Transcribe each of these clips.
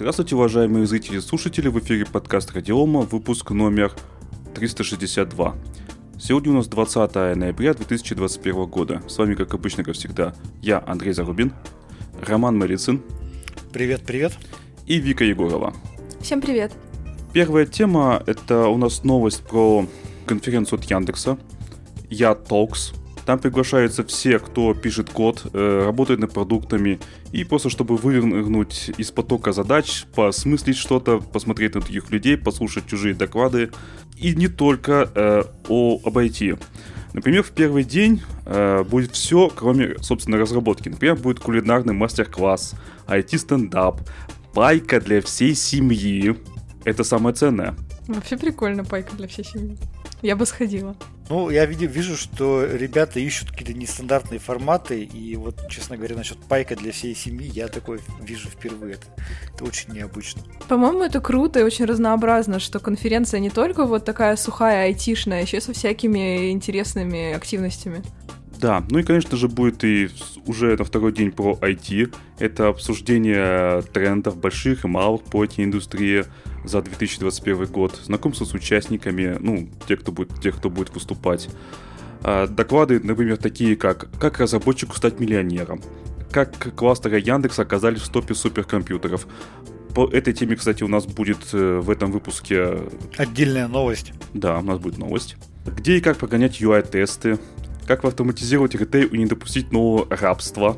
Здравствуйте, уважаемые зрители и слушатели, в эфире подкаст Радиома, выпуск номер 362. Сегодня у нас 20 ноября 2021 года. С вами, как обычно, как всегда, я, Андрей Зарубин, Роман Марицын. Привет, привет. И Вика Егорова. Всем привет. Первая тема – это у нас новость про конференцию от Яндекса. Я Talks. Там приглашаются все, кто пишет код, э, работает над продуктами, и просто чтобы вывернуть из потока задач, посмыслить что-то, посмотреть на других людей, послушать чужие доклады, и не только э, о, об IT. Например, в первый день э, будет все, кроме, собственно, разработки. Например, будет кулинарный мастер-класс, IT-стендап, пайка для всей семьи. Это самое ценное. Вообще прикольно пайка для всей семьи. Я бы сходила. Ну, я вижу, вижу, что ребята ищут какие-то нестандартные форматы, и вот, честно говоря, насчет пайка для всей семьи я такой вижу впервые. Это, это очень необычно. По-моему, это круто и очень разнообразно, что конференция не только вот такая сухая айтишная, а еще со всякими интересными активностями. Да, ну и, конечно же, будет и уже на второй день про IT. Это обсуждение трендов больших и малых по IT-индустрии, за 2021 год, знакомство с участниками, ну, те, кто будет, тех, кто будет выступать. А, доклады, например, такие как «Как разработчику стать миллионером», «Как кластеры Яндекс оказались в топе суперкомпьютеров». По этой теме, кстати, у нас будет э, в этом выпуске... Отдельная новость. Да, у нас будет новость. Где и как погонять UI-тесты, как автоматизировать ритейл и не допустить нового рабства.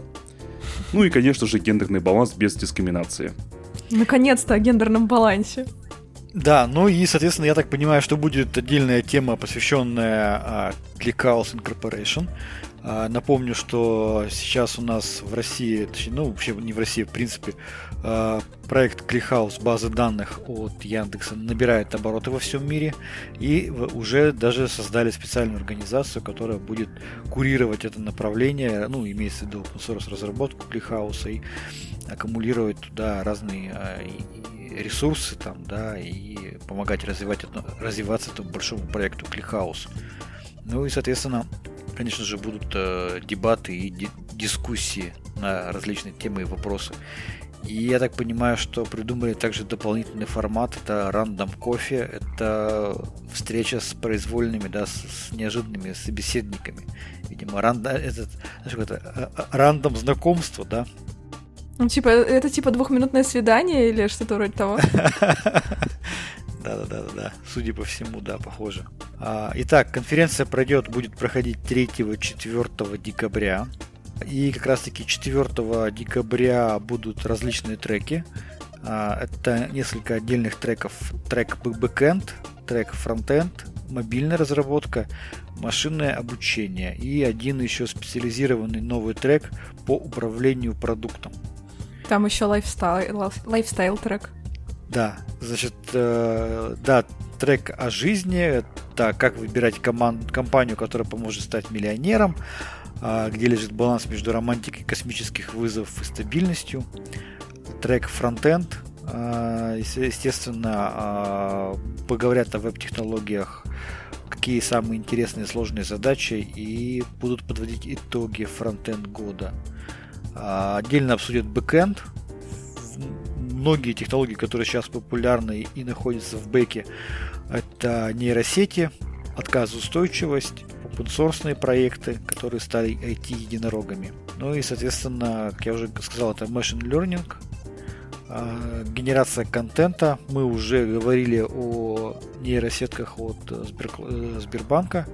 Ну и, конечно же, гендерный баланс без дискриминации. Наконец-то о гендерном балансе. Да, ну и, соответственно, я так понимаю, что будет отдельная тема, посвященная а, ClickHouse Incorporation. А, напомню, что сейчас у нас в России, точнее, ну вообще не в России, в принципе, а, проект ClickHouse базы данных от Яндекса набирает обороты во всем мире и уже даже создали специальную организацию, которая будет курировать это направление, ну имеется в виду open source разработку ClickHouse и аккумулировать туда разные а, ресурсы там, да, и помогать развивать развиваться этому большому проекту ClickHouse. Ну и, соответственно, конечно же, будут э, дебаты и ди- дискуссии на различные темы и вопросы. И я так понимаю, что придумали также дополнительный формат. Это рандом кофе. Это встреча с произвольными, да, с, с неожиданными собеседниками. Видимо, ранда, этот, знаешь, это, э, э, рандом знакомство, да, ну, типа, это типа двухминутное свидание или что-то вроде того? Да-да-да, да. Судя по всему, да, похоже. А, итак, конференция пройдет, будет проходить 3-4 декабря. И как раз таки 4 декабря будут различные треки. А, это несколько отдельных треков. Трек Backend, трек Frontend, мобильная разработка, машинное обучение и один еще специализированный новый трек по управлению продуктом. Там еще lifestyle, lifestyle трек. Да, значит, э, да, трек о жизни, это как выбирать команд, компанию, которая поможет стать миллионером, э, где лежит баланс между романтикой космических вызовов и стабильностью. Трек Frontend, э, естественно, э, поговорят о веб-технологиях, какие самые интересные сложные задачи и будут подводить итоги frontend года. А, отдельно обсудят бэкэнд. Многие технологии, которые сейчас популярны и находятся в бэке, это нейросети, отказоустойчивость, open проекты, которые стали IT-единорогами. Ну и, соответственно, как я уже сказал, это machine learning, а, генерация контента. Мы уже говорили о нейросетках от Сбер... Э, Сбербанка.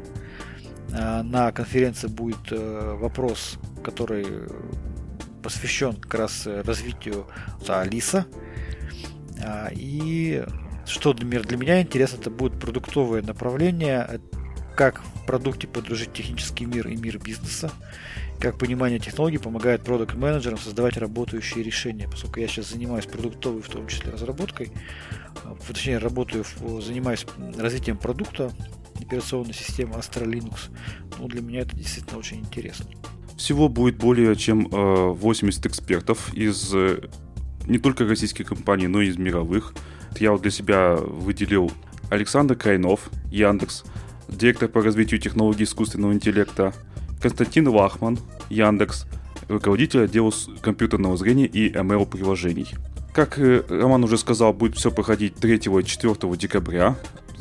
А, на конференции будет э, вопрос, который посвящен как раз э, развитию Алиса. А, и что для, для меня интересно, это будет продуктовое направление, как в продукте подружить технический мир и мир бизнеса, как понимание технологий помогает продукт менеджерам создавать работающие решения. Поскольку я сейчас занимаюсь продуктовой, в том числе разработкой, а, точнее работаю, занимаюсь развитием продукта, операционной системы Astra Linux, ну, для меня это действительно очень интересно. Всего будет более чем 80 э, экспертов из э, не только российских компаний, но и из мировых. Я вот для себя выделил Александр Крайнов, Яндекс, директор по развитию технологий искусственного интеллекта, Константин Лахман, Яндекс, руководитель отдела компьютерного зрения и ML-приложений. как э, Роман уже сказал, будет все проходить 3 и 4 декабря.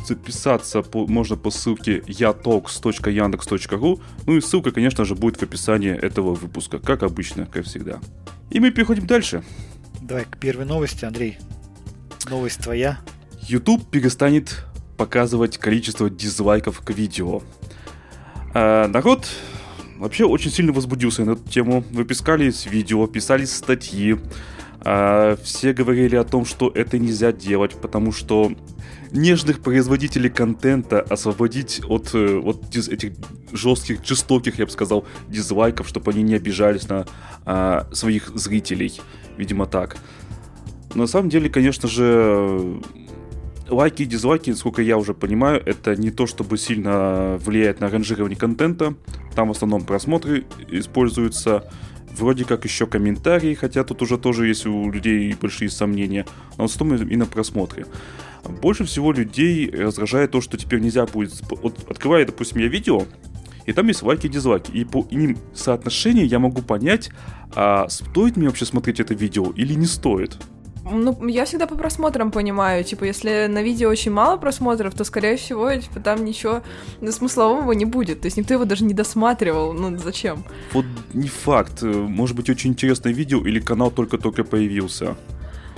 Записаться по, можно по ссылке yatalks.yandex.ru. Ну и ссылка, конечно же, будет в описании этого выпуска, как обычно, как всегда. И мы переходим дальше. Давай к первой новости, Андрей. Новость твоя. YouTube перестанет показывать количество дизлайков к видео. А, народ вообще очень сильно возбудился на эту тему. Выпускались видео, писались статьи. А, все говорили о том, что это нельзя делать, потому что нежных производителей контента освободить от, э, от этих жестких, жестоких, я бы сказал, дизлайков, чтобы они не обижались на а, своих зрителей. Видимо, так. На самом деле, конечно же, лайки и дизлайки, сколько я уже понимаю, это не то, чтобы сильно влияет на ранжирование контента. Там в основном просмотры используются. Вроде как еще комментарии, хотя тут уже тоже есть у людей большие сомнения. Но в основном именно просмотры. Больше всего людей раздражает то, что теперь нельзя будет... Вот открывая, допустим, я видео, и там есть лайки и дизлайки. И по ним соотношению я могу понять, а стоит мне вообще смотреть это видео или не стоит. Ну, я всегда по просмотрам понимаю. Типа, если на видео очень мало просмотров, то, скорее всего, типа, там ничего смыслового не будет. То есть никто его даже не досматривал. Ну, зачем? Вот не факт. Может быть, очень интересное видео или канал только-только появился.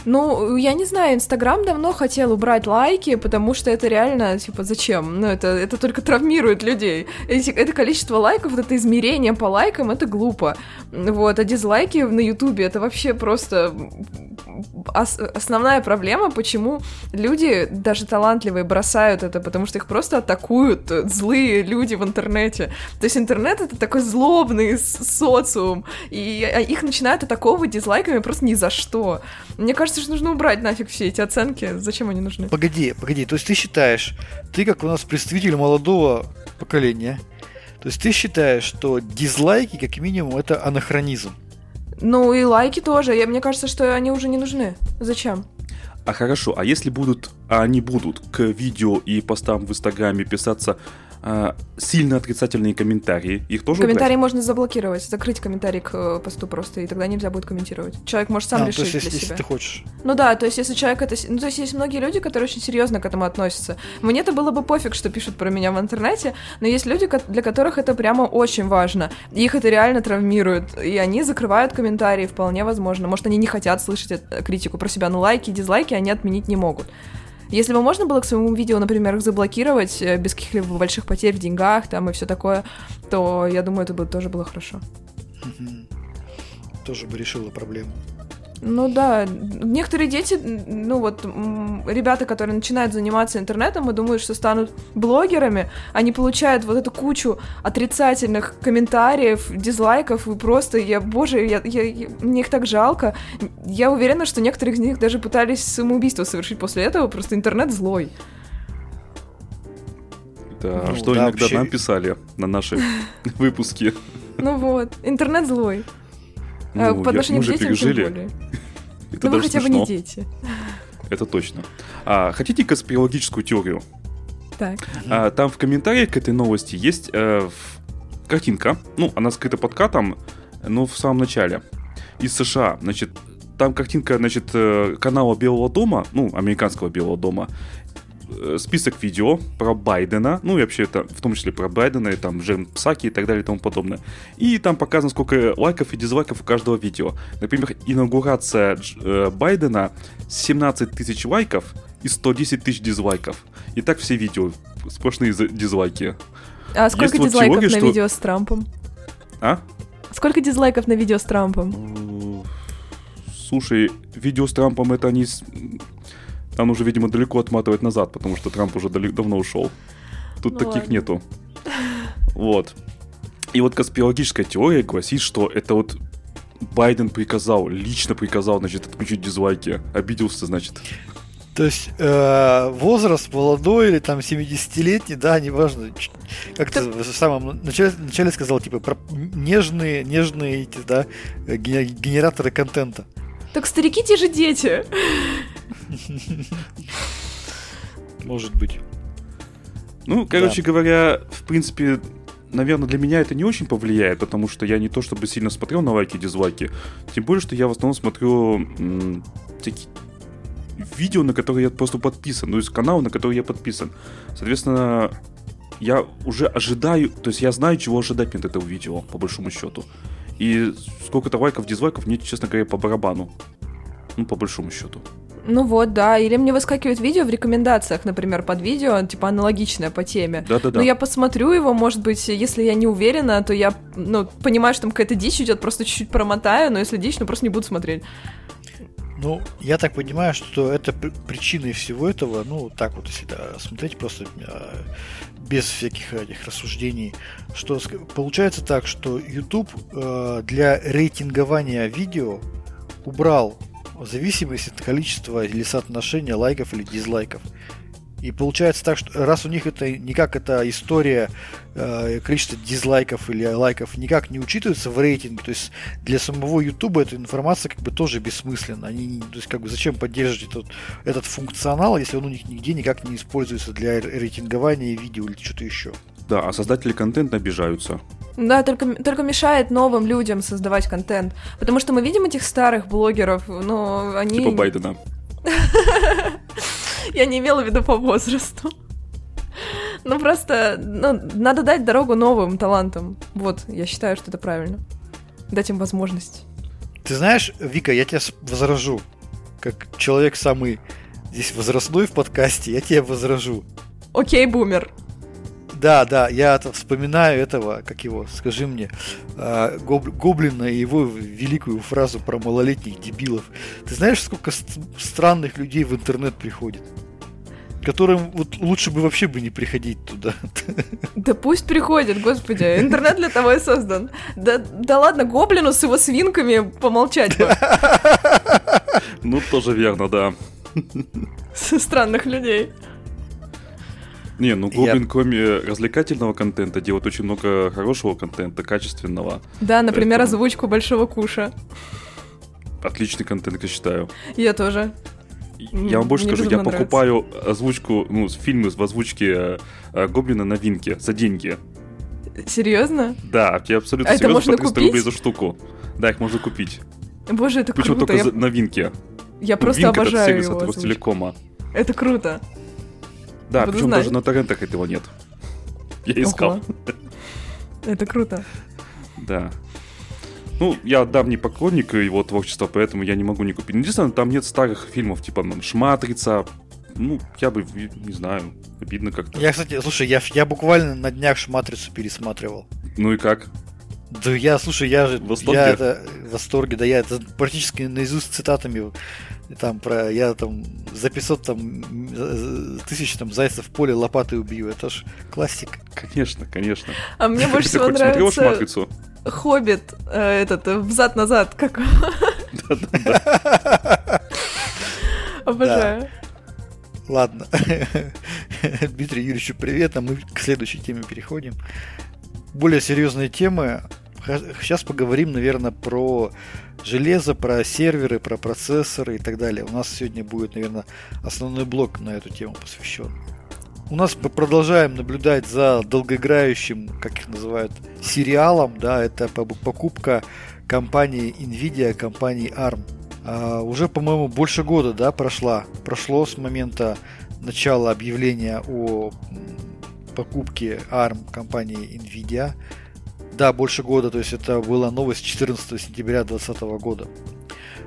Ну, я не знаю, Инстаграм давно хотел убрать лайки, потому что это реально, типа, зачем? Ну, это, это только травмирует людей. Эти, это количество лайков, вот это измерение по лайкам, это глупо. Вот, а дизлайки на Ютубе, это вообще просто ос- основная проблема, почему люди, даже талантливые, бросают это, потому что их просто атакуют злые люди в интернете. То есть интернет — это такой злобный социум, и а, их начинают атаковывать дизлайками просто ни за что. Мне кажется, что нужно убрать нафиг все эти оценки. Зачем они нужны? Погоди, погоди. То есть ты считаешь, ты как у нас представитель молодого поколения, то есть ты считаешь, что дизлайки, как минимум, это анахронизм? Ну и лайки тоже. Я, мне кажется, что они уже не нужны. Зачем? А хорошо, а если будут, а они будут к видео и постам в Инстаграме писаться сильно отрицательные комментарии, их тоже Комментарии убрать? можно заблокировать, закрыть комментарий к э, посту просто, и тогда нельзя будет комментировать. Человек может сам а, решить то есть, для если, себя. Если ты хочешь. Ну да, то есть если человек это... Ну то есть есть многие люди, которые очень серьезно к этому относятся. мне это было бы пофиг, что пишут про меня в интернете, но есть люди, для которых это прямо очень важно. их это реально травмирует, и они закрывают комментарии, вполне возможно. Может, они не хотят слышать критику про себя, но лайки и дизлайки они отменить не могут. Если бы можно было к своему видео, например, их заблокировать э, без каких-либо больших потерь в деньгах там и все такое, то я думаю, это бы тоже было хорошо. Тоже бы решило проблему. Ну да, некоторые дети, ну вот ребята, которые начинают заниматься интернетом и думают, что станут блогерами, они получают вот эту кучу отрицательных комментариев, дизлайков, и просто, я, боже, я, я, я, мне их так жалко. Я уверена, что некоторые из них даже пытались самоубийство совершить после этого, просто интернет злой. Да, ну, что да, иногда вообще... нам писали на наши выпуски. Ну вот, интернет злой. А, ну, по отношению я, к детям тем более. Это ну вы хотя бы не дети. Это точно. А, хотите конспирологическую теорию? Так. А, там в комментариях к этой новости есть э, картинка. Ну, она скрыта под катом, но в самом начале. Из США. Значит, там картинка, значит, э, канала Белого дома, ну, американского Белого дома, Э, список видео про Байдена, ну и вообще это в том числе про Байдена, и там Джен Псаки и так далее и тому подобное. И там показано, сколько лайков и дизлайков у каждого видео. Например, инаугурация э, Байдена 17 тысяч лайков и 110 тысяч дизлайков. И так все видео, сплошные дизлайки. А сколько Есть дизлайков вот теория, на что... видео с Трампом? А? Сколько дизлайков на видео с Трампом? Слушай, видео с Трампом это они там нужно, видимо, далеко отматывать назад, потому что Трамп уже дали- давно ушел. Тут ну таких ладно. нету. Вот. И вот конспирологическая теория гласит, что это вот Байден приказал, лично приказал, значит, отключить дизлайки. Обиделся, значит. То есть э, возраст молодой или там 70-летний, да, неважно. Как ты в самом начале, начале сказал, типа, про нежные, нежные эти, да, генераторы контента. Так старики те же дети. Может быть. Ну, короче да. говоря, в принципе, наверное, для меня это не очень повлияет, потому что я не то чтобы сильно смотрел на лайки и дизлайки. Тем более, что я в основном смотрю м, такие видео, на которые я просто подписан, ну, есть канал, на который я подписан. Соответственно, я уже ожидаю, то есть я знаю, чего ожидать от этого видео, по большому счету. И сколько-то лайков, дизлайков мне, честно говоря, по барабану. Ну, по большому счету. Ну вот, да. Или мне выскакивает видео в рекомендациях, например, под видео, типа аналогичное по теме. Да-да-да. Но я посмотрю его, может быть, если я не уверена, то я, ну, понимаю, что там какая-то дичь идет, просто чуть-чуть промотаю, но если дичь, ну просто не буду смотреть. Ну, я так понимаю, что это причиной всего этого, ну, так вот, если да, смотреть просто а, без всяких этих рассуждений, что получается так, что YouTube э, для рейтингования видео убрал зависимость от количества или соотношения лайков или дизлайков. И получается так, что раз у них это никак эта история э, количество дизлайков или лайков никак не учитывается в рейтинге, то есть для самого YouTube эта информация как бы тоже бессмысленна. Они, то есть как бы зачем поддерживать этот, этот функционал, если он у них нигде никак не используется для рейтингования видео или что-то еще. Да, а создатели контента обижаются. Да, только, только мешает новым людям создавать контент. Потому что мы видим этих старых блогеров, но они... Типа Байдена. Я не имела в виду по возрасту. Ну просто, ну, надо дать дорогу новым талантам. Вот, я считаю, что это правильно. Дать им возможность. Ты знаешь, Вика, я тебя возражу. Как человек самый здесь возрастной в подкасте, я тебя возражу. Окей, бумер. Да, да, я вспоминаю этого, как его, скажи мне, Гоб, Гоблина и его великую фразу про малолетних дебилов. Ты знаешь, сколько странных людей в интернет приходит? которым вот лучше бы вообще бы не приходить туда. Да пусть приходят, господи, интернет для того и создан. Да, да ладно, гоблину с его свинками помолчать бы. Ну, тоже верно, да. Со странных людей. Не, ну Гоблин, я... кроме развлекательного контента, делает очень много хорошего контента, качественного. Да, например, Поэтому... озвучку Большого Куша. Отличный контент, я считаю. Я тоже. Я вам больше Мне скажу, я нравится. покупаю озвучку, ну, фильмы в озвучке э, Гоблина новинки за деньги. Серьезно? Да, я абсолютно а серьезно это можно по 300 купить? рублей за штуку. Да, их можно купить. Боже, это Причем круто. только я... за новинки. Я просто Новинка обожаю это его от Ростелекома. Это круто. Да, Буду причем знать. даже на торрентах этого нет. Я искал. Ого. Это круто. Да. Ну, я давний поклонник его творчества, поэтому я не могу не купить. Единственное, там нет старых фильмов, типа ну, «Шматрица». Ну, я бы, не знаю, обидно как-то. Я, кстати, слушай, я, я буквально на днях «Шматрицу» пересматривал. Ну и как? Да я, слушай, я же... В восторге? Я это, в восторге, да, я это практически наизусть цитатами там про... Я там за 500 там, тысяч там зайцев в поле лопатой убью. Это ж классик. Конечно, конечно. А мне больше всего нравится... матрицу? Хоббит, э, этот, э, взад-назад, как... Обожаю. Ладно. Дмитрию Юрьевичу привет, а мы к следующей теме переходим. Более серьезные темы. Сейчас поговорим, наверное, про железо, про серверы, про процессоры и так далее. У нас сегодня будет, наверное, основной блок на эту тему посвящен. У нас продолжаем наблюдать за долгоиграющим, как их называют, сериалом, да, это покупка компании Nvidia, компании ARM. А, уже, по-моему, больше года, да, прошла, прошло с момента начала объявления о покупке ARM компании Nvidia. Да, больше года, то есть это была новость 14 сентября 2020 года.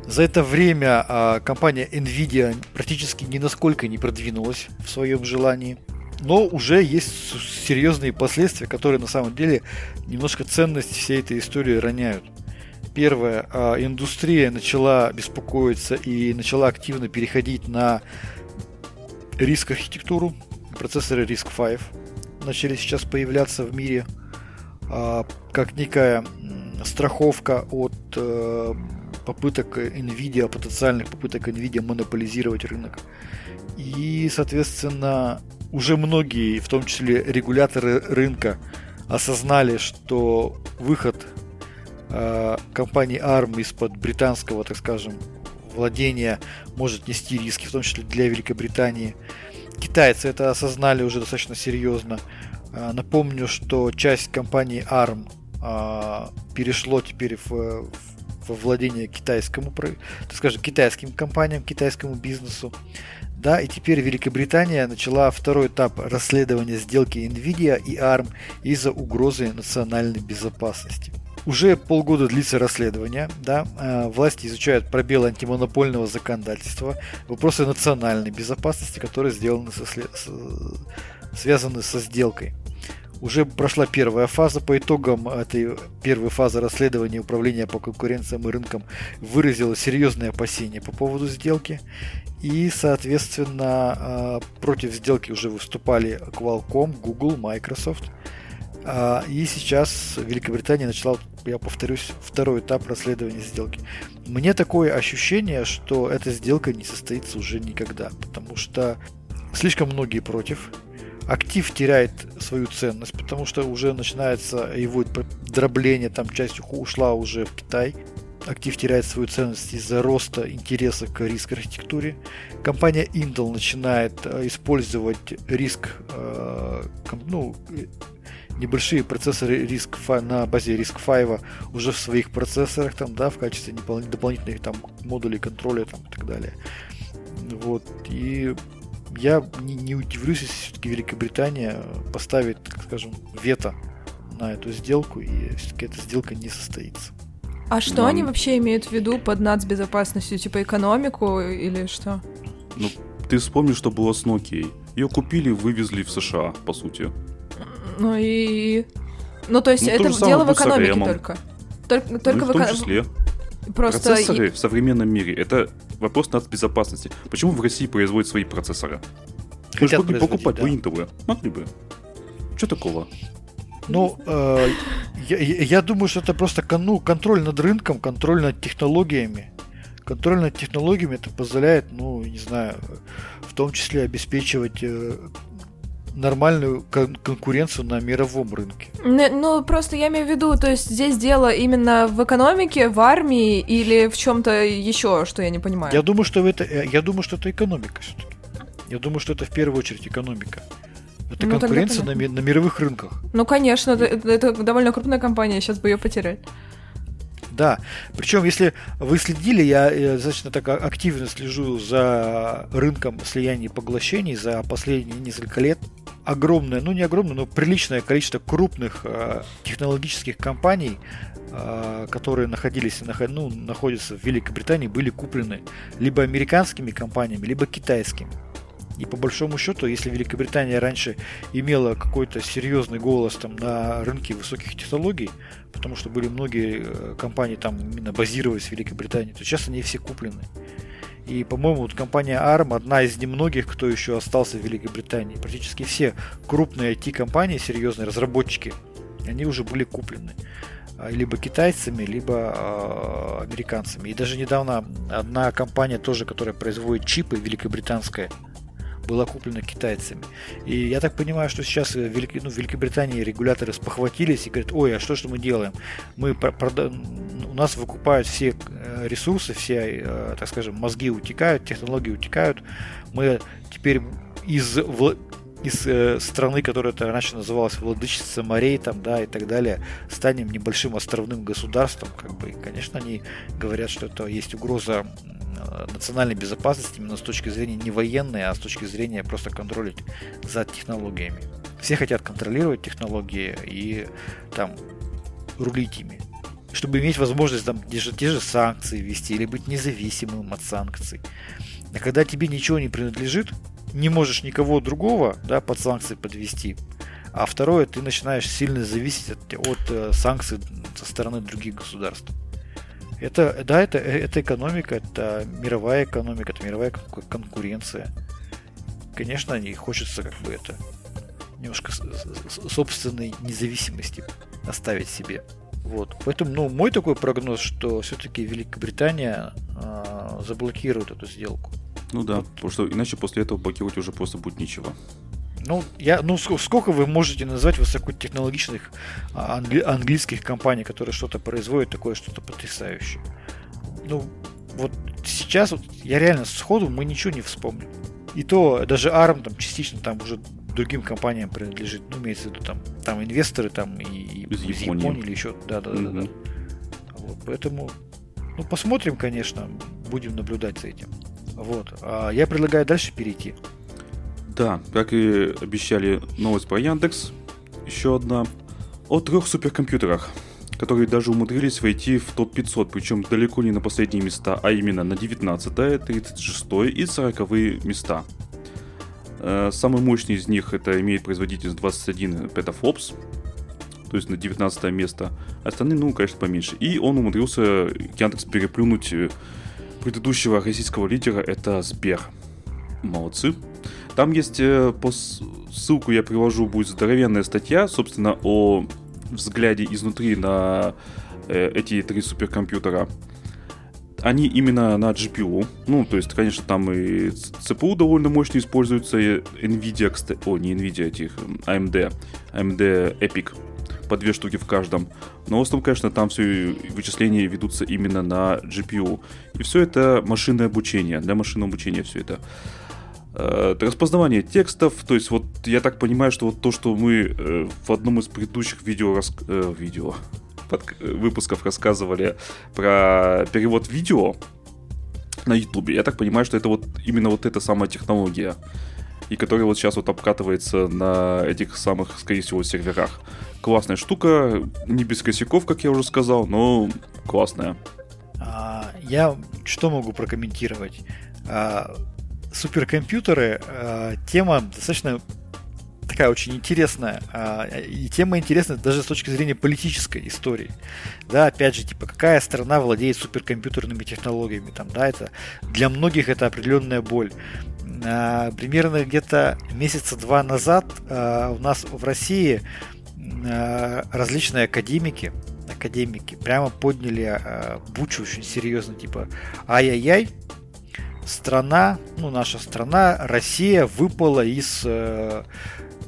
За это время а, компания Nvidia практически ни насколько не продвинулась в своем желании. Но уже есть серьезные последствия, которые на самом деле немножко ценность всей этой истории роняют. Первое, а, индустрия начала беспокоиться и начала активно переходить на риск архитектуру. Процессоры RISC-V начали сейчас появляться в мире – как некая страховка от э, попыток Nvidia, потенциальных попыток Nvidia монополизировать рынок. И, соответственно, уже многие, в том числе регуляторы рынка, осознали, что выход э, компании ARM из-под британского, так скажем, владения может нести риски, в том числе для Великобритании. Китайцы это осознали уже достаточно серьезно. А, напомню, что часть компании ARM а, перешло теперь в, во владение китайскому, так скажем, китайским компаниям, китайскому бизнесу. Да, и теперь Великобритания начала второй этап расследования сделки Nvidia и ARM из-за угрозы национальной безопасности. Уже полгода длится расследование, да, э, власти изучают пробелы антимонопольного законодательства, вопросы национальной безопасности, которые сделаны со, связаны со сделкой. Уже прошла первая фаза. По итогам этой первой фазы расследования Управления по конкуренциям и рынкам выразило серьезные опасения по поводу сделки. И, соответственно, э, против сделки уже выступали Qualcomm, Google, Microsoft. А, и сейчас Великобритания начала, я повторюсь, второй этап расследования сделки. Мне такое ощущение, что эта сделка не состоится уже никогда, потому что слишком многие против. Актив теряет свою ценность, потому что уже начинается его дробление, там часть ушла уже в Китай актив теряет свою ценность из-за роста интереса к риск-архитектуре. Компания Intel начинает э, использовать риск, э, ну, небольшие процессоры риск на базе риск 5 уже в своих процессорах там, да, в качестве дополнительных там модулей контроля там, и так далее. Вот. И я не, не удивлюсь, если все-таки Великобритания поставит, так скажем, вето на эту сделку, и все-таки эта сделка не состоится. А что Но... они вообще имеют в виду под нацбезопасностью? Типа экономику или что? Ну, ты вспомни, что было с Nokia. Ее купили, вывезли в США, по сути. Ну и... Ну, то есть ну, это то дело в экономике только. Только, только ну, в, в том числе. Просто... Процессоры в современном мире — это вопрос нацбезопасности. Почему в России производят свои процессоры? Хотят Мы же могли покупать да. интовые. Могли бы. Что такого? Ну, э, я, я думаю, что это просто ну, контроль над рынком, контроль над технологиями. Контроль над технологиями это позволяет, ну, не знаю, в том числе обеспечивать э, нормальную кон- конкуренцию на мировом рынке. Ну, просто я имею в виду, то есть здесь дело именно в экономике, в армии или в чем-то еще, что я не понимаю. Я думаю, что это, я думаю, что это экономика все-таки. Я думаю, что это в первую очередь экономика. Это ну, конкуренция на, на мировых рынках. Ну, конечно, это, это довольно крупная компания, сейчас бы ее потерять. Да, причем если вы следили, я, я достаточно так активно слежу за рынком слияний и поглощений за последние несколько лет. Огромное, ну не огромное, но приличное количество крупных э, технологических компаний, э, которые находились, наход, ну, находятся в Великобритании, были куплены либо американскими компаниями, либо китайскими. И по большому счету, если Великобритания раньше имела какой-то серьезный голос там на рынке высоких технологий, потому что были многие э, компании там именно базировались в Великобритании, то сейчас они все куплены. И, по-моему, вот компания ARM одна из немногих, кто еще остался в Великобритании. Практически все крупные IT-компании, серьезные разработчики, они уже были куплены а, либо китайцами, либо э, американцами. И даже недавно одна компания тоже, которая производит чипы, великобританская, была куплена китайцами. И я так понимаю, что сейчас в, Велик... ну, в Великобритании регуляторы спохватились и говорят, ой, а что же мы делаем? Мы прода... У нас выкупают все э, ресурсы, все, э, так скажем, мозги утекают, технологии утекают. Мы теперь из из э, страны, которая это раньше называлась владычица морей, там, да, и так далее, станем небольшим островным государством, как бы, и, конечно, они говорят, что это есть угроза национальной безопасности именно с точки зрения не военной, а с точки зрения просто контролить за технологиями. Все хотят контролировать технологии и там рулить ими. Чтобы иметь возможность там те же, те же санкции вести или быть независимым от санкций. А когда тебе ничего не принадлежит, не можешь никого другого да, под санкции подвести. А второе, ты начинаешь сильно зависеть от, от э, санкций со стороны других государств. Это, да, это, это экономика, это мировая экономика, это мировая конкуренция. Конечно, не хочется как бы это немножко собственной независимости оставить себе. Вот. Поэтому, ну, мой такой прогноз, что все-таки Великобритания э, заблокирует эту сделку. Ну да, вот. потому что иначе после этого блокировать уже просто будет нечего. Ну, я, ну, сколько вы можете назвать высокотехнологичных а, англи- английских компаний, которые что-то производят, такое что-то потрясающее? Ну, вот сейчас вот я реально сходу мы ничего не вспомним. И то даже ARM там частично там уже другим компаниям принадлежит. Ну, имеется в виду там, там инвесторы там и Из из Японии. Японии или еще. Да, да, да, да. Вот, поэтому, ну, посмотрим, конечно, будем наблюдать за этим. Вот. А я предлагаю дальше перейти. Да, как и обещали, новость про Яндекс. Еще одна. О трех суперкомпьютерах, которые даже умудрились войти в топ-500, причем далеко не на последние места, а именно на 19, 36 и 40 места. Э, Самый мощный из них это имеет производительность 21 петафлопс, то есть на 19 место. Остальные, ну, конечно, поменьше. И он умудрился Яндекс переплюнуть э, предыдущего российского лидера, это Сбер. Молодцы. Там есть э, по ссылку я привожу, будет здоровенная статья, собственно, о взгляде изнутри на э, эти три суперкомпьютера. Они именно на GPU. Ну, то есть, конечно, там и CPU довольно мощно используется, и Nvidia, кстати, о, не Nvidia, этих, м, AMD, AMD Epic, по две штуки в каждом. Но в основном, конечно, там все вычисления ведутся именно на GPU. И все это машинное обучение, для машинного обучения все это. Э, распознавание текстов, то есть вот я так понимаю, что вот то, что мы э, в одном из предыдущих видео, рас- э, подк- э, выпусков рассказывали про перевод видео на Ютубе, я так понимаю, что это вот именно вот эта самая технология, и которая вот сейчас вот обкатывается на этих самых, скорее всего, серверах. Классная штука, не без косяков, как я уже сказал, но классная. А, я что могу прокомментировать? А, суперкомпьютеры, а, тема достаточно такая очень интересная. а, и тема интересная даже с точки зрения политической истории. Да, опять же, типа, какая страна владеет суперкомпьютерными технологиями? Там, да, это для многих это определенная боль. А, примерно где-то месяца два назад а, у нас в России а, различные академики, академики прямо подняли бучу очень серьезно, типа, ай-яй-яй, страна, ну, наша страна, Россия выпала из э,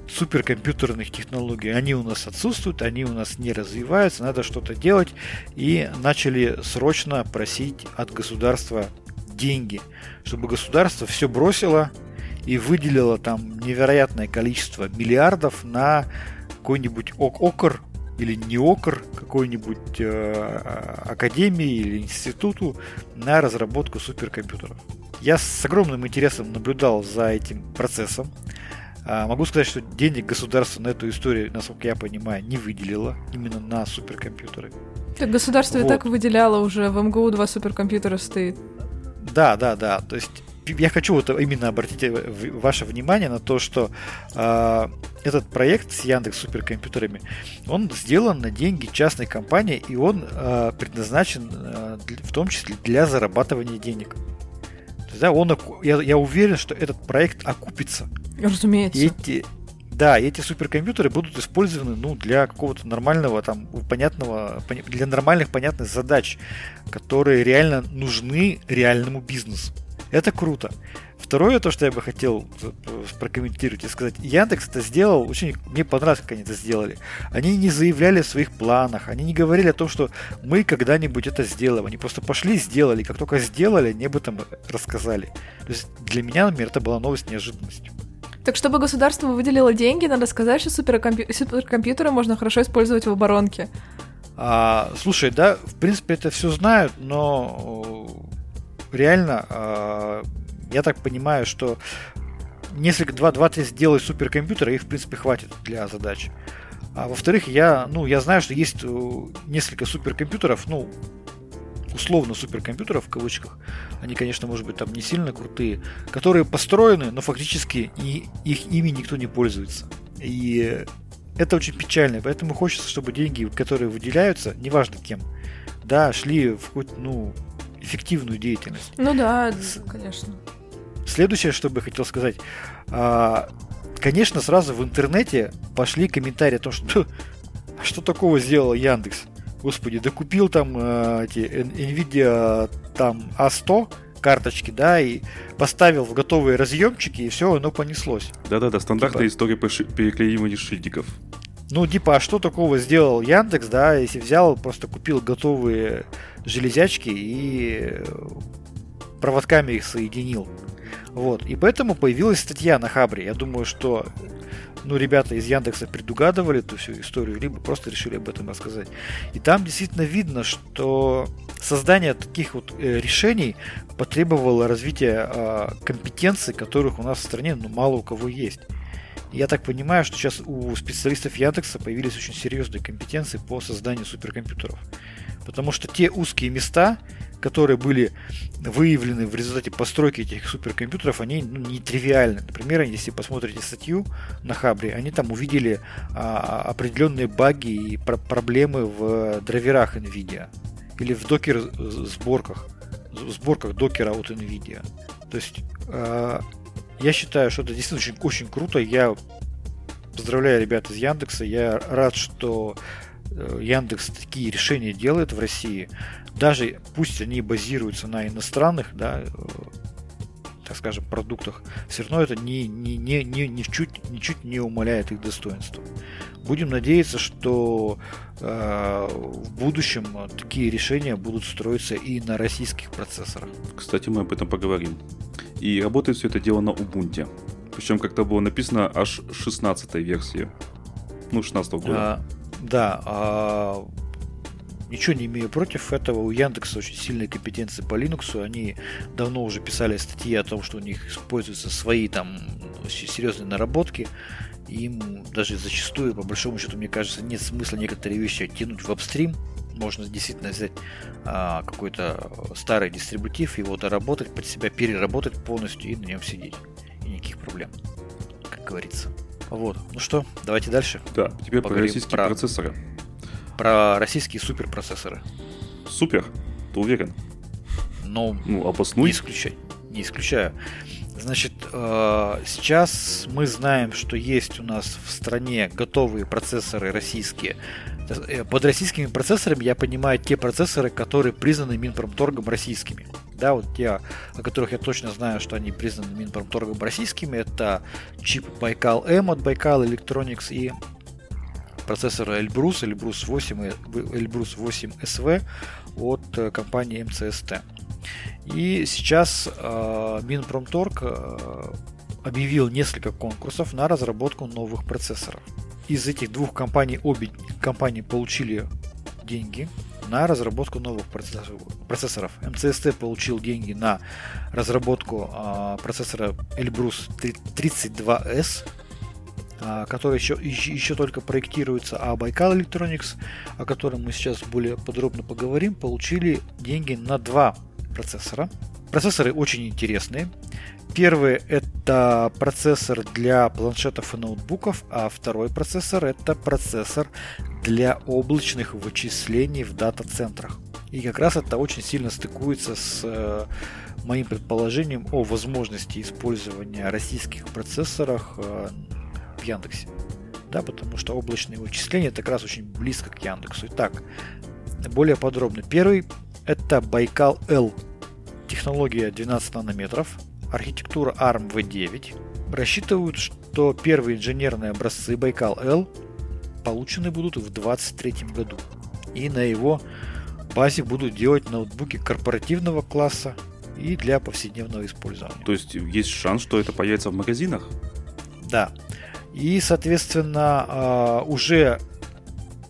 суперкомпьютерных технологий. Они у нас отсутствуют, они у нас не развиваются, надо что-то делать. И начали срочно просить от государства деньги, чтобы государство все бросило и выделило там невероятное количество миллиардов на какой-нибудь ок- окр или не окр какой-нибудь э, академии или институту на разработку суперкомпьютеров. Я с огромным интересом наблюдал за этим процессом. А, Могу сказать, что денег государство на эту историю, насколько я понимаю, не выделило именно на суперкомпьютеры. Так государство и Вот. так выделяло уже, в МГУ два суперкомпьютера стоит. Да, да, да. То есть я хочу вот именно обратить э, ваше внимание на то, что а, этот проект с Яндекс суперкомпьютерами, он сделан на деньги частной компании, и он а, предназначен для- в том числе для зарабатывания денег. То есть, да, он, я, я уверен, что этот проект окупится. Разумеется. И эти, да, эти суперкомпьютеры будут использованы ну, для какого-то нормального, там, понятного, для нормальных, понятных задач, которые реально нужны реальному бизнесу. Это круто. Второе, то, что я бы хотел э, прокомментировать и сказать. Яндекс это сделал, очень мне понравилось, как они это сделали. Они не заявляли в своих планах, они не говорили о том, что мы когда-нибудь это сделаем. Они просто пошли, сделали. Как только сделали, они об этом рассказали. То есть для меня, например, это была новость неожиданностью. Так чтобы государство выделило деньги, надо сказать, что суперкомпью- суперкомпьютеры можно хорошо использовать в оборонке. А, слушай, да, в принципе, это все знают, но э, реально, а, я так понимаю, что несколько, два, два-три сделай суперкомпьютера, их, в принципе, хватит для задач. А во-вторых, я, ну, я знаю, что есть э, несколько суперкомпьютеров, ну, условно суперкомпьютеров в кавычках, они, конечно, может быть, там не сильно крутые, которые построены, но фактически и их ими никто не пользуется. И это очень печально, поэтому хочется, чтобы деньги, которые выделяются, неважно кем, да, шли в какую-то, ну, эффективную деятельность. Ну да, конечно. Следующее, что бы я хотел сказать, а, конечно, сразу в интернете пошли комментарии о том, что «А что такого сделал Яндекс. Господи, да купил там э, эти Nvidia там A100 карточки, да, и поставил в готовые разъемчики, и все, оно понеслось. Да-да-да, стандартная Типа. история переклеивания шильдиков. Ну, типа, а что такого сделал Яндекс, да, если взял, просто купил готовые железячки и проводками их соединил. Вот. И поэтому появилась статья на Хабре. Я думаю, что ну, ребята из Яндекса предугадывали эту всю историю, либо просто решили об этом рассказать. И там действительно видно, что создание таких вот э, решений потребовало развития э, компетенций, которых у нас в стране ну, мало у кого есть. Я так понимаю, что сейчас у специалистов Яндекса появились очень серьезные компетенции по созданию суперкомпьютеров. Потому что те узкие места, которые были выявлены в результате постройки этих суперкомпьютеров, они ну, не тривиальны. Например, если посмотрите статью на Хабре, они там увидели а, определенные баги и про- проблемы в драйверах NVIDIA или в докер сборках, в сборках докера от NVIDIA. То есть а, я считаю, что это действительно очень, очень круто. Я поздравляю ребят из Яндекса. Я рад, что э, Яндекс такие решения делает в России даже пусть они базируются на иностранных, да, э, так скажем, продуктах, все равно это не, не, не, не, не чуть, ничуть не умаляет их достоинства. Будем надеяться, что э, в будущем такие решения будут строиться и на российских процессорах. Кстати, мы об этом поговорим. И работает все это дело на Ubuntu. Причем, как-то было написано, аж 16 версии. Ну, 16 года. А, да, а Ничего не имею против этого. У Яндекса очень сильные компетенции по Linux. Они давно уже писали статьи о том, что у них используются свои там серьезные наработки. Им даже зачастую, по большому счету, мне кажется, нет смысла некоторые вещи тянуть в апстрим. Можно действительно взять а, какой-то старый дистрибутив, его доработать под себя, переработать полностью и на нем сидеть. И никаких проблем, как говорится. Вот. Ну что, давайте дальше. Да, теперь про российские про... процессоры про российские суперпроцессоры. Супер? Ты уверен? Ну, ну обоснуй. Не исключай. Не исключаю. Значит, э, сейчас мы знаем, что есть у нас в стране готовые процессоры российские. Э, под российскими процессорами я понимаю те процессоры, которые признаны Минпромторгом российскими. Да, вот те, о которых я точно знаю, что они признаны Минпромторгом российскими, это чип Байкал М от Байкал Electronics и процессора Elbrus, Elbrus 8 и Elbrus 8 SV от э, компании МЦСТ. И сейчас э, Минпромторг э, объявил несколько конкурсов на разработку новых процессоров. Из этих двух компаний обе компании получили деньги на разработку новых процессоров. МЦСТ получил деньги на разработку э, процессора Elbrus 32S а, который еще, еще только проектируется, а Байкал Electronics, о котором мы сейчас более подробно поговорим, получили деньги на два процессора. Процессоры очень интересные. Первый это процессор для планшетов и ноутбуков, а второй процессор это процессор для облачных вычислений в дата-центрах. И как раз это очень сильно стыкуется с э, моим предположением о возможности использования российских процессоров э, в Яндексе. Да, потому что облачные вычисления это как раз очень близко к Яндексу. Итак, более подробно. Первый это Байкал L. Технология 12 нанометров. Архитектура ARM V9. Рассчитывают, что первые инженерные образцы Байкал L получены будут в 2023 году. И на его базе будут делать ноутбуки корпоративного класса и для повседневного использования. То есть есть шанс, что это появится в магазинах? Да. И, соответственно, а, уже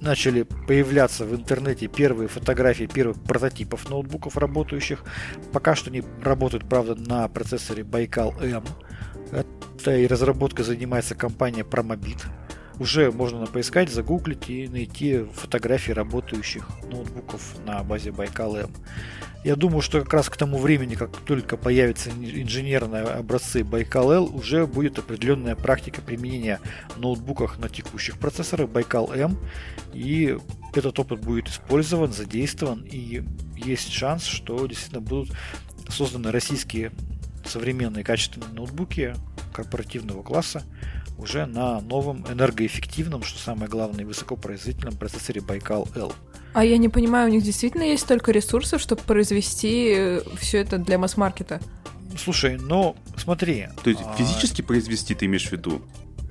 начали появляться в интернете первые фотографии первых прототипов ноутбуков работающих. Пока что они работают, правда, на процессоре Байкал M. Этой разработкой занимается компания Promobit. Уже можно поискать, загуглить и найти фотографии работающих ноутбуков на базе Байкал M. Я думаю, что как раз к тому времени, как только появятся инженерные образцы Байкал L, уже будет определенная практика применения ноутбуках на текущих процессорах Байкал M, и этот опыт будет использован, задействован, и есть шанс, что действительно будут созданы российские современные качественные ноутбуки корпоративного класса уже на новом энергоэффективном, что самое главное, высокопроизводительном процессоре Байкал L. А я не понимаю, у них действительно есть столько ресурсов, чтобы произвести э, все это для масс-маркета? Слушай, ну смотри. То есть а... физически произвести ты имеешь в виду?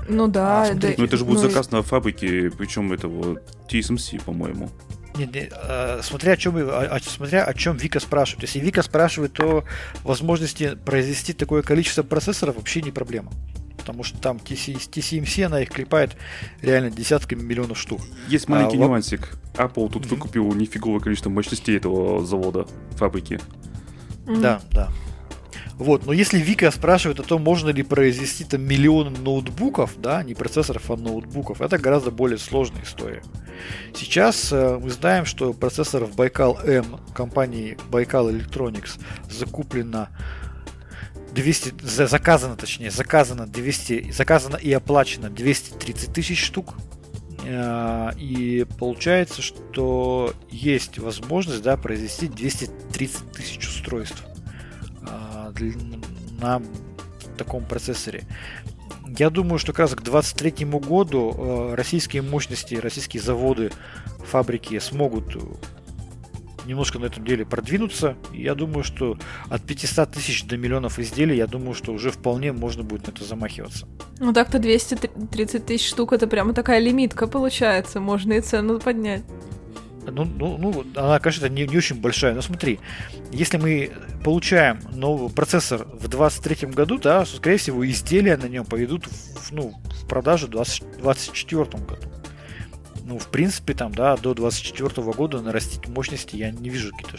Ну да. А, да ну это же будет ну, заказ на фабрике, причем это вот TSMC, по-моему. Не, не, э, смотря, о чем, о, смотря о чем Вика спрашивает. Если Вика спрашивает, то возможности произвести такое количество процессоров вообще не проблема. Потому что там TCMC, она их клепает реально десятками миллионов штук. Есть маленький а, нюансик. Apple тут mm-hmm. выкупил нифиговое количество мощностей этого завода, фабрики. Mm-hmm. Да, да. Вот, но если Вика спрашивает о том, можно ли произвести там миллион ноутбуков, да, не процессоров, а ноутбуков, это гораздо более сложная история. Сейчас э, мы знаем, что процессоров Baikal M компании Baikal Electronics закуплено 200, заказано, точнее, заказано 200, заказано и оплачено 230 тысяч штук. Э, и получается, что есть возможность да, произвести 230 тысяч устройств на таком процессоре. Я думаю, что как раз к 2023 году э, российские мощности, российские заводы, фабрики смогут немножко на этом деле продвинуться. Я думаю, что от 500 тысяч до миллионов изделий, я думаю, что уже вполне можно будет на это замахиваться. Ну так-то 230 тысяч штук, это прямо такая лимитка получается, можно и цену поднять. Ну, ну, ну, она, конечно, не, не очень большая. Но смотри, если мы получаем новый процессор в 2023 году, да, скорее всего, изделия на нем поведут в, ну, в продажу в 2024 году. Ну, в принципе, там, да, до 2024 года нарастить мощности я не вижу каких-то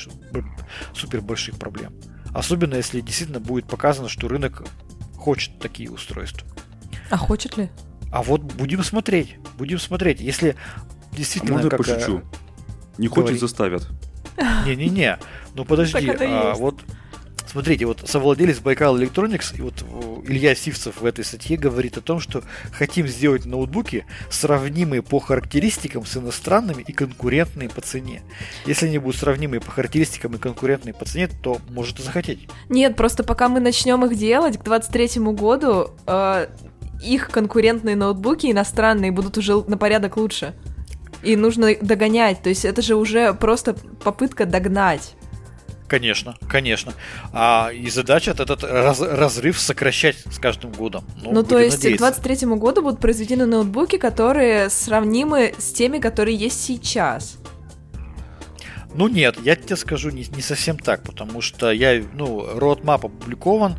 супер больших проблем. Особенно, если действительно будет показано, что рынок хочет такие устройства. А хочет ли? А вот будем смотреть. Будем смотреть. Если действительно... А можно как, пошучу? Не хочет, Говори. заставят. Не-не-не. Ну подожди, а, вот Смотрите, вот совладелец Байкал Electronics, и вот Илья Сивцев в этой статье говорит о том, что хотим сделать ноутбуки, сравнимые по характеристикам с иностранными и конкурентные по цене. Если они будут сравнимые по характеристикам и конкурентные по цене, то может и захотеть. Нет, просто пока мы начнем их делать, к 23 году э, их конкурентные ноутбуки иностранные будут уже на порядок лучше и нужно догонять. То есть это же уже просто попытка догнать. Конечно, конечно. А и задача этот раз, разрыв сокращать с каждым годом. Ну, ну то есть надеяться. к 23 году будут произведены ноутбуки, которые сравнимы с теми, которые есть сейчас. Ну нет, я тебе скажу не, не совсем так, потому что я, ну, roadmap опубликован,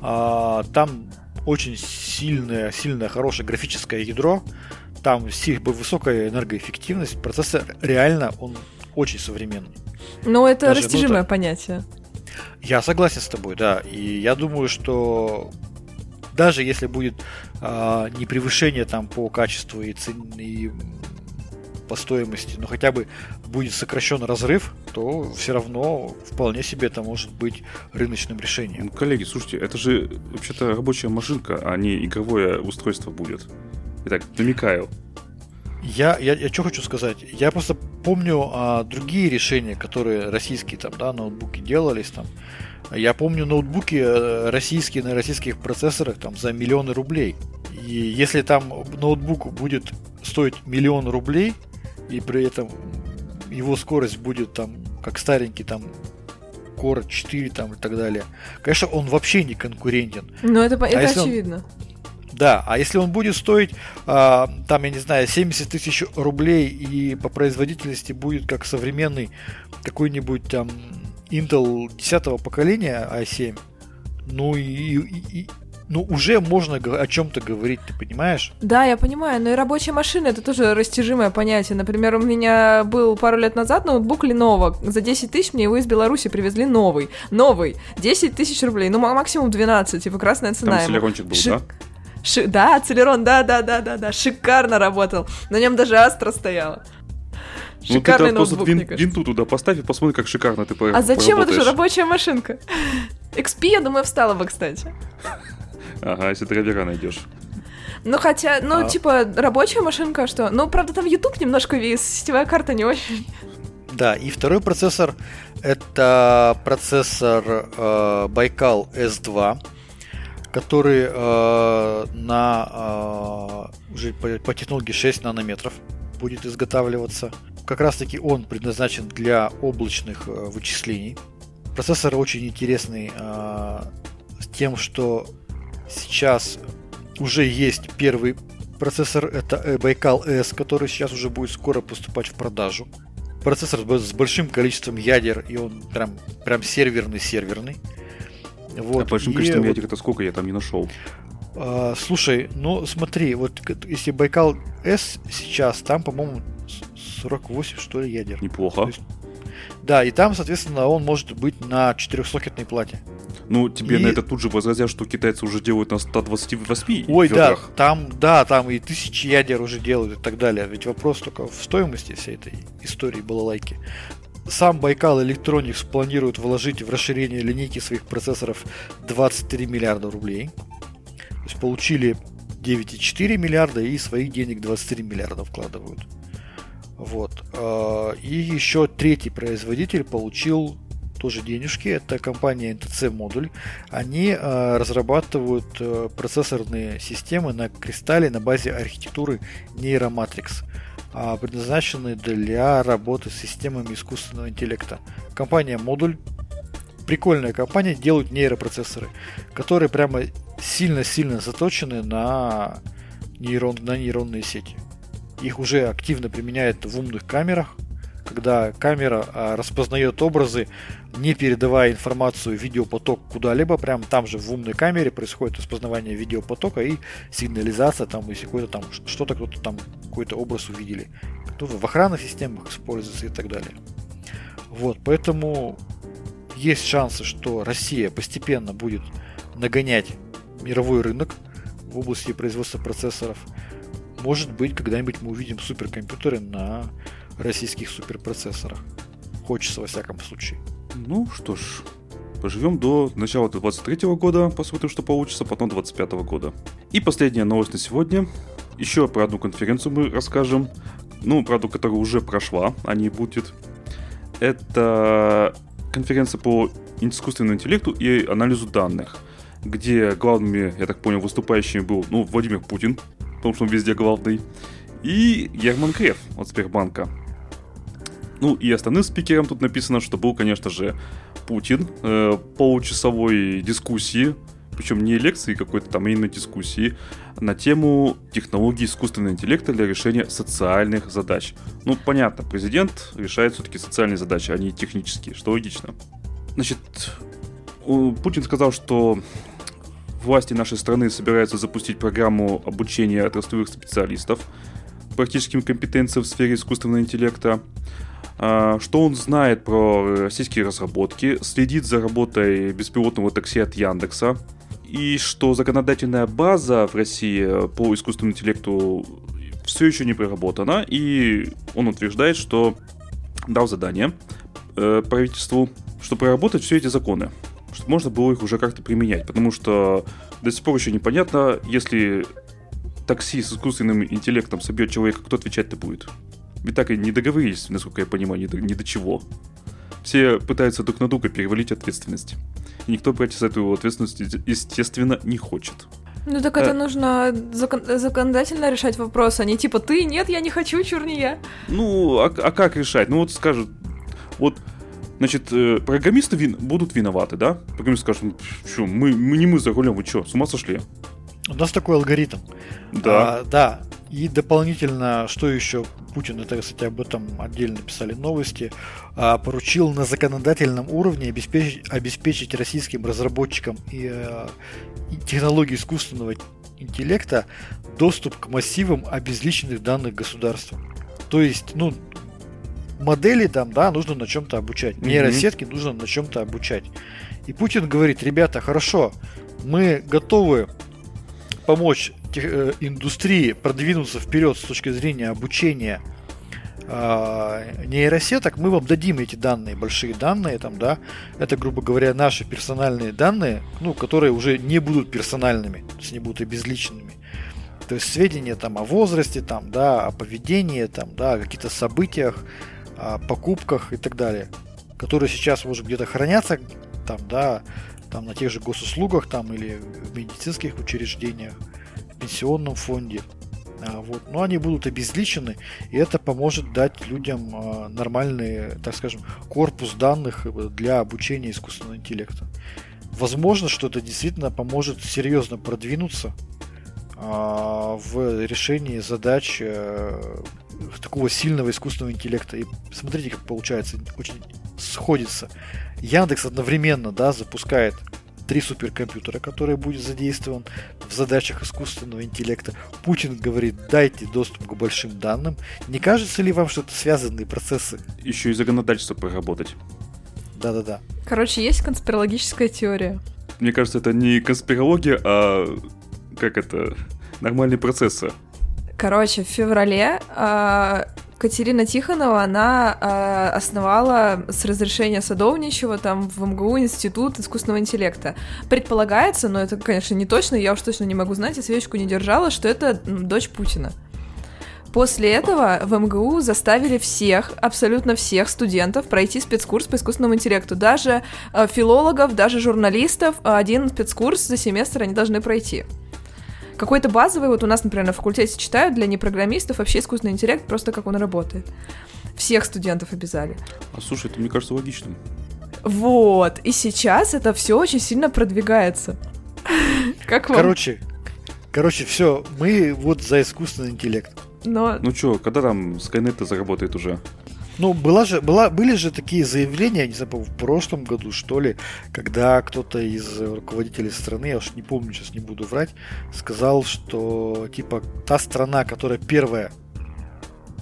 а, там очень сильное, сильное, хорошее графическое ядро, там высокая энергоэффективность, процессор реально, он очень современный. Ну, это Даже, растяжимое ну, понятие. Я согласен с тобой, да. И я думаю, что даже если будет а, не превышение там по качеству и, цен, и по стоимости, но хотя бы будет сокращен разрыв, то все равно вполне себе это может быть рыночным решением. Ну, коллеги, слушайте, это же вообще-то рабочая машинка, а не игровое устройство будет. Итак, намекаю. Я, я, я что хочу сказать? Я просто помню а, другие решения, которые российские там, да, ноутбуки делались там. Я помню ноутбуки э, российские на российских процессорах там за миллионы рублей. И если там ноутбук будет стоить миллион рублей, и при этом его скорость будет там, как старенький там Core 4 там и так далее, конечно, он вообще не конкурентен. Ну, это, это а очевидно. Он, да, а если он будет стоить, а, там, я не знаю, 70 тысяч рублей и по производительности будет как современный какой-нибудь там Intel 10 поколения i7, ну и, и, и ну, уже можно о чем-то говорить, ты понимаешь? Да, я понимаю, но и рабочая машина это тоже растяжимое понятие. Например, у меня был пару лет назад ноутбук Lenovo. За 10 тысяч мне его из Беларуси привезли новый. Новый. 10 тысяч рублей. Ну, максимум 12, типа красная цена. Там ему. был, Шик... да? Ши... Да, Целерон, да, да, да, да, да, шикарно работал. На нем даже Астра стояла. Шикарный ну, ты ноутбук, вин, винту туда поставь и посмотри, как шикарно ты А зачем это же рабочая машинка? XP, я думаю, встала бы, кстати. Ага, если драйвера найдешь. Ну, хотя, ну, а. типа, рабочая машинка, что? Ну, правда, там YouTube немножко вис, сетевая карта не очень. Да, и второй процессор это процессор э, Baikal S2 который э, на э, уже по, по технологии 6 нанометров будет изготавливаться. Как раз таки он предназначен для облачных э, вычислений. Процессор очень интересный э, с тем, что сейчас уже есть первый процессор, это Baikal S, который сейчас уже будет скоро поступать в продажу. процессор с большим количеством ядер, и он прям, прям серверный-серверный. Вот. А большим и количеством ядер это сколько я там не нашел? А, слушай, ну смотри, вот если Байкал S сейчас, там, по-моему, 48, что ли, ядер. Неплохо. Есть, да, и там, соответственно, он может быть на 400-сокетной плате. Ну, тебе и... на это тут же возразят, что китайцы уже делают на 128 Ой, ведрах. да, там, да, там и тысячи ядер уже делают и так далее. Ведь вопрос только в стоимости всей этой истории было лайки. Сам Байкал Electronics планирует вложить в расширение линейки своих процессоров 23 миллиарда рублей. То есть получили 9,4 миллиарда и своих денег 23 миллиарда вкладывают. Вот. А, и еще третий производитель получил тоже денежки. Это компания NTC Модуль. Они а, разрабатывают а, процессорные системы на кристалле на базе архитектуры Neuromatrix, предназначенные для работы с системами искусственного интеллекта. Компания Модуль прикольная компания, делают нейропроцессоры, которые прямо сильно-сильно заточены на, нейрон, на нейронные сети. Их уже активно применяют в умных камерах, когда камера а, распознает образы, не передавая информацию видеопоток куда-либо, прям там же в умной камере происходит распознавание видеопотока и сигнализация, там, если какой-то там что-то кто-то там какой-то образ увидели. Кто в охранных системах используется и так далее. Вот, поэтому есть шансы, что Россия постепенно будет нагонять мировой рынок в области производства процессоров – может быть, когда-нибудь мы увидим суперкомпьютеры на российских суперпроцессорах. Хочется, во всяком случае. Ну что ж, поживем до начала 23 года, посмотрим, что получится, потом 25 года. И последняя новость на сегодня. Еще про одну конференцию мы расскажем. Ну, правда, которая уже прошла, а не будет. Это конференция по искусственному интеллекту и анализу данных, где главными, я так понял, выступающими был ну, Владимир Путин, потому что он везде главный, и Герман Креф от Сбербанка. Ну и остальным спикером тут написано, что был, конечно же, Путин, э, получасовой дискуссии, причем не лекции какой-то там, а именно дискуссии, на тему технологий искусственного интеллекта для решения социальных задач. Ну, понятно, президент решает все-таки социальные задачи, а не технические, что логично. Значит, Путин сказал, что власти нашей страны собираются запустить программу обучения отраслевых специалистов практическим компетенциям в сфере искусственного интеллекта, что он знает про российские разработки, следит за работой беспилотного такси от Яндекса, и что законодательная база в России по искусственному интеллекту все еще не проработана, и он утверждает, что дал задание э, правительству, чтобы проработать все эти законы чтобы можно было их уже как-то применять. Потому что до сих пор еще непонятно, если такси с искусственным интеллектом собьет человека, кто отвечать-то будет? Ведь так и не договорились, насколько я понимаю, ни до, ни до чего. Все пытаются друг на друга перевалить ответственность. И никто брать за эту ответственность, естественно, не хочет. Ну так это а... нужно закон- законодательно решать вопрос, а не типа ты, нет, я не хочу, чур не я. Ну, а, а как решать? Ну вот скажут, вот Значит, э, программисты вин, будут виноваты, да? Программисты скажут, что мы, мы не мы за рулем, вы что, с ума сошли? У нас такой алгоритм. Да. А, да. И дополнительно, что еще Путин, это, кстати, об этом отдельно писали новости, а, поручил на законодательном уровне обеспечить, обеспечить российским разработчикам и, а, и технологий искусственного интеллекта доступ к массивам обезличенных данных государства. То есть, ну, модели там, да, нужно на чем-то обучать. Mm-hmm. Нейросетки нужно на чем-то обучать. И Путин говорит, ребята, хорошо, мы готовы помочь э, индустрии продвинуться вперед с точки зрения обучения э, нейросеток, мы вам дадим эти данные, большие данные, там, да, это, грубо говоря, наши персональные данные, ну, которые уже не будут персональными, то есть не будут обезличенными. То есть сведения там о возрасте, там, да, о поведении, там, да, о каких-то событиях, о покупках и так далее, которые сейчас, может, где-то хранятся там, да, там на тех же госуслугах там или в медицинских учреждениях, пенсионном фонде. А, вот. Но они будут обезличены, и это поможет дать людям а, нормальный, так скажем, корпус данных для обучения искусственного интеллекта. Возможно, что это действительно поможет серьезно продвинуться а, в решении задач э, такого сильного искусственного интеллекта. И смотрите, как получается, очень сходится. Яндекс одновременно, да, запускает три суперкомпьютера, которые будет задействован в задачах искусственного интеллекта. Путин говорит, дайте доступ к большим данным. Не кажется ли вам, что это связанные процессы? Еще и законодательство проработать. Да-да-да. Короче, есть конспирологическая теория. Мне кажется, это не конспирология, а как это, нормальные процессы. Короче, в феврале э, Катерина Тихонова, она э, основала с разрешения Садовничего там в МГУ Институт искусственного интеллекта. Предполагается, но это, конечно, не точно, я уж точно не могу знать, я свечку не держала, что это дочь Путина. После этого в МГУ заставили всех, абсолютно всех студентов пройти спецкурс по искусственному интеллекту. Даже э, филологов, даже журналистов один спецкурс за семестр они должны пройти. Какой-то базовый, вот у нас, например, на факультете читают для непрограммистов вообще искусственный интеллект, просто как он работает. Всех студентов обязали. А слушай, это мне кажется логичным. Вот, и сейчас это все очень сильно продвигается. Как вам? Короче, короче, все, мы вот за искусственный интеллект. Но... Ну чё, когда там Skynet заработает уже? Ну, была же, была, были же такие заявления, не знаю, в прошлом году, что ли, когда кто-то из руководителей страны, я уж не помню, сейчас не буду врать, сказал, что, типа, та страна, которая первая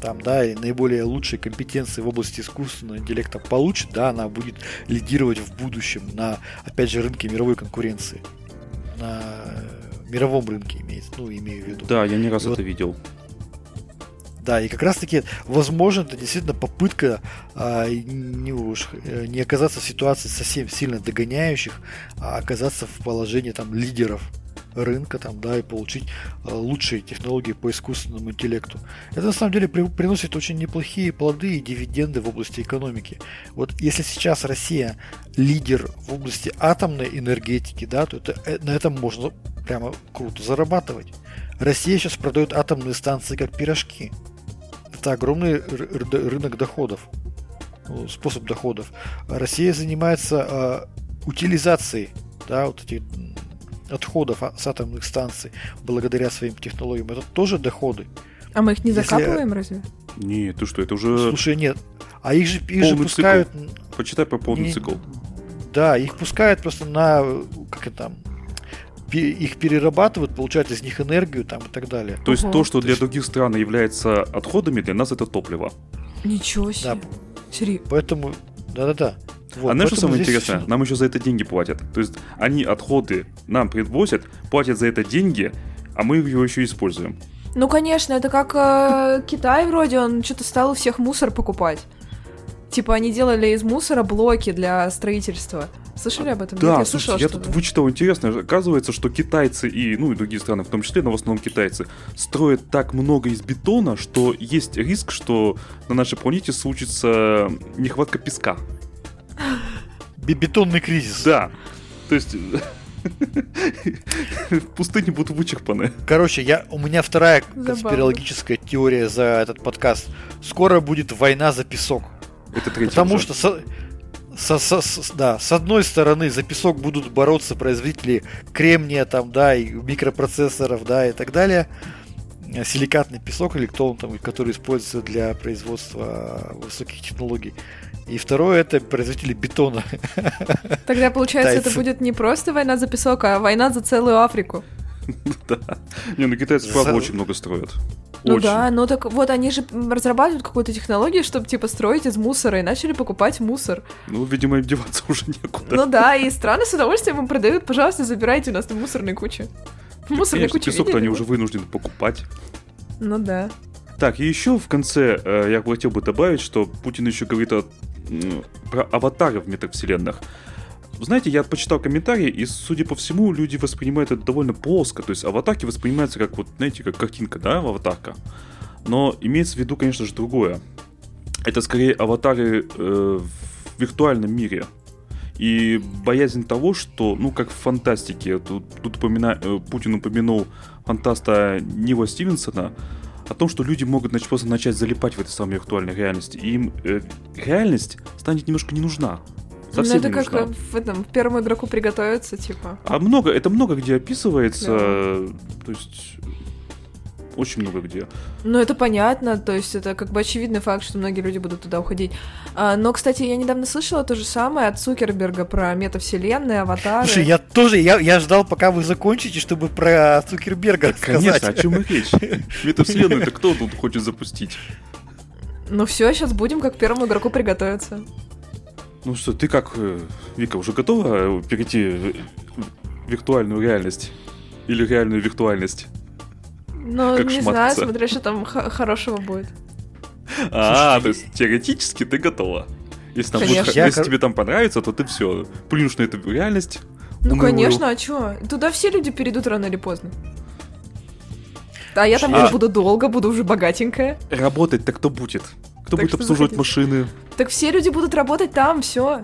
там, да, и наиболее лучшие компетенции в области искусственного интеллекта получит, да, она будет лидировать в будущем на, опять же, рынке мировой конкуренции. На мировом рынке имеется, ну, имею в виду. Да, я не раз и это вот, видел. Да, и как раз таки, возможно, это действительно попытка а, не, уж, э, не оказаться в ситуации совсем сильно догоняющих, а оказаться в положении там лидеров рынка там, да, и получить а, лучшие технологии по искусственному интеллекту. Это на самом деле при, приносит очень неплохие плоды и дивиденды в области экономики. Вот если сейчас Россия лидер в области атомной энергетики, да, то это, э, на этом можно прямо круто зарабатывать. Россия сейчас продает атомные станции как пирожки это огромный рынок доходов, ну, способ доходов. Россия занимается э, утилизацией да, вот этих отходов с атомных станций благодаря своим технологиям. Это тоже доходы. А мы их не закапываем, Если... разве? Нет, ты что, это уже... Слушай, нет. А их же, их же пускают... Цикл. Почитай про полный не... цикл. Да, их пускают просто на... Как это там? Их перерабатывают, получают из них энергию там и так далее. То есть то, что для других стран является отходами, для нас это топливо. Ничего себе. Да. Серьезно. Поэтому, да-да-да. Вот, а знаешь, что самое интересное? Все... Нам еще за это деньги платят. То есть они отходы нам привозят, платят за это деньги, а мы его еще используем. Ну, конечно, это как э, Китай вроде, он что-то стал у всех мусор покупать. Типа они делали из мусора блоки для строительства. Слышали об этом? Да, Нет, я слушай, слышала, я тут вычитал интересно. Оказывается, что китайцы и, ну и другие страны, в том числе, но в основном китайцы, строят так много из бетона, что есть риск, что на нашей планете случится нехватка песка. Бетонный кризис. Да. То есть пустыни будут вычерпаны. Короче, я, у меня вторая конспирологическая теория за этот подкаст. Скоро будет война за песок. Это третья Потому уже. что со, со, со, с, да, с одной стороны за песок будут бороться производители кремния там, да, и микропроцессоров, да, и так далее. Силикатный песок или кто он там, который используется для производства высоких технологий. И второе это производители бетона. Тогда получается, это будет не просто война за песок, а война за целую Африку. Да. Не, ну китайцы, правда, очень много строят. Ну Очень. да, ну так вот они же разрабатывают какую-то технологию, чтобы типа строить из мусора, и начали покупать мусор. Ну, видимо, им деваться уже некуда. Ну да, и страны с удовольствием им продают, пожалуйста, забирайте у нас там мусорные кучи. Мусорные кучи песок-то они уже вынуждены покупать. Ну да. Так, и еще в конце э, я хотел бы добавить, что Путин еще говорит о, про аватары в метавселенных. Знаете, я почитал комментарии, и, судя по всему, люди воспринимают это довольно плоско. То есть аватарки воспринимаются как вот, знаете, как картинка, да, аватарка. Но имеется в виду, конечно же, другое. Это скорее аватары э, в виртуальном мире. И боязнь того, что, ну, как в фантастике, тут, тут упомина... Э, Путин упомянул фантаста Нила Стивенсона, о том, что люди могут значит, просто начать залипать в этой самой виртуальной реальности. И им э, реальность станет немножко не нужна. Совсем ну, это не как нужна. в этом в первому игроку приготовиться, типа. А много, это много где описывается. Да. То есть очень много где. Ну, это понятно, то есть это как бы очевидный факт, что многие люди будут туда уходить. А, но, кстати, я недавно слышала то же самое от Цукерберга про метавселенные, аватары. Слушай, я тоже, я, я ждал, пока вы закончите, чтобы про Цукерберга Конечно, сказать. о чем и речь? Метавселенную это кто тут хочет запустить? Ну все, сейчас будем как первому игроку приготовиться. Ну что, ты как, э, Вика, уже готова э, перейти в виртуальную реальность? Или реальную виртуальность? Ну, Как не знаю, шмататься. смотря что там х- хорошего будет. А, то есть теоретически ты готова. Если, там будет если кор- тебе там понравится, то ты все. Плюнешь на эту реальность. Ну, конечно, а чё? Туда все люди перейдут рано или поздно. А я там А- уже буду долго, буду уже богатенькая. Работать-то кто будет? Кто Так будет обслуживать заходите. машины? Так все люди будут работать там, все.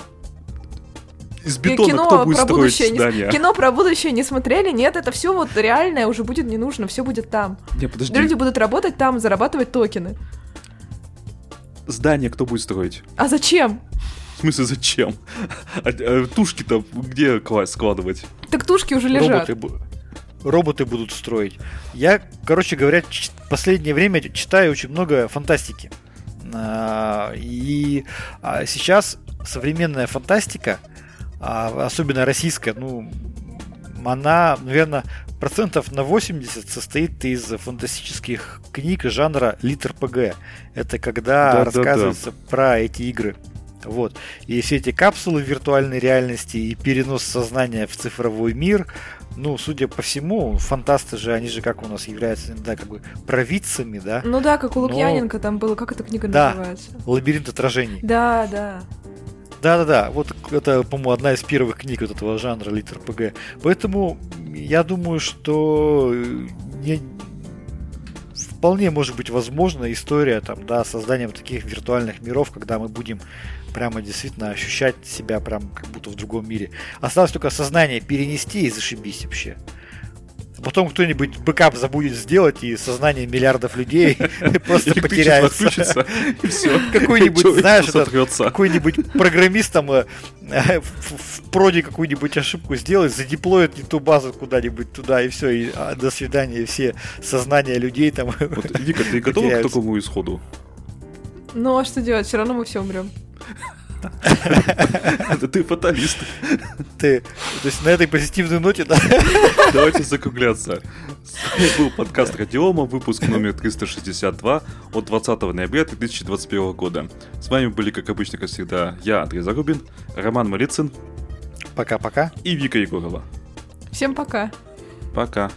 Из бетона кто будет строить будущее не... здания? кино про будущее не смотрели? Нет, это все вот реальное уже будет не нужно, все будет там. Не, подожди. Люди будут работать там, зарабатывать токены. Здание кто будет строить? А зачем? В смысле, зачем? А, а тушки-то где кла- складывать? Так тушки уже лежат. Роботы, роботы будут строить. Я, короче говоря, ч- последнее время читаю очень много фантастики. А, И а, сейчас современная фантастика, а, особенно российская, ну, она, наверное, процентов на 80 состоит из фантастических книг жанра литр ПГ. Это когда Да-да-да. рассказывается про эти игры. Вот. И все эти капсулы виртуальной реальности и перенос сознания в цифровой мир, ну, судя по всему, фантасты же, они же как у нас являются иногда как бы провидцами, да? Ну да, как у Но- Лукьяненко там было, как эта книга Да. называется? Лабиринт отражений. Да, да. Да-да-да, вот это, по-моему, одна из первых книг вот этого жанра литр ПГ. Поэтому я думаю, что э, не- вполне может быть возможна история там, да, созданием таких виртуальных миров, когда мы будем прямо действительно ощущать себя прям как будто в другом мире. Осталось только сознание перенести и зашибись вообще. Потом кто-нибудь бэкап забудет сделать, и сознание миллиардов людей просто потеряется. отключится, и все. Какой-нибудь, знаешь, какой-нибудь программист там э, э, в, проде какую-нибудь ошибку сделает, задеплоит не ту базу куда-нибудь туда, и все, и а, до свидания, все сознания людей там. Вика, ты готова к такому исходу? Ну а что делать? Все равно мы все умрем. Это ты фаталист. Ты, то есть на этой позитивной ноте, да, Давайте закругляться. С вами был подкаст Радиома, выпуск номер 362 от 20 ноября 2021 года. С вами были, как обычно, как всегда, я, Андрей Зарубин, Роман Малицын пока-пока. и Вика Егорова. Всем пока. Пока.